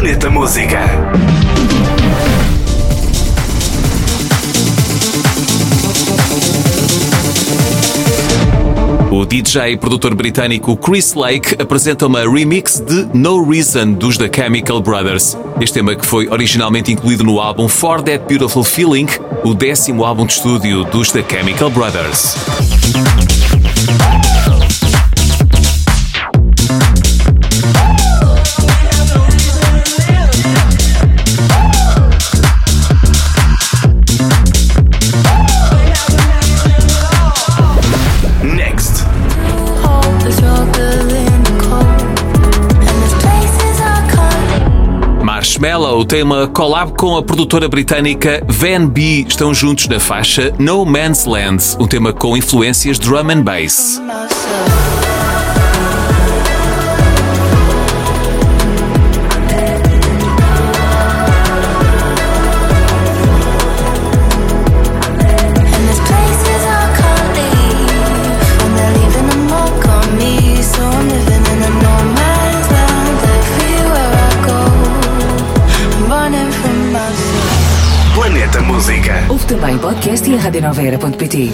Planeta Música. O DJ e produtor britânico Chris Lake apresenta uma remix de No Reason dos The Chemical Brothers. Este tema que foi originalmente incluído no álbum For That Beautiful Feeling, o décimo álbum de estúdio dos The Chemical Brothers. Marshmallow tem uma collab com a produtora britânica Van B. Estão juntos na faixa No Man's Land, um tema com influências drum and bass. Planeta Música. Ouve também podcast e a radionoveira.pt.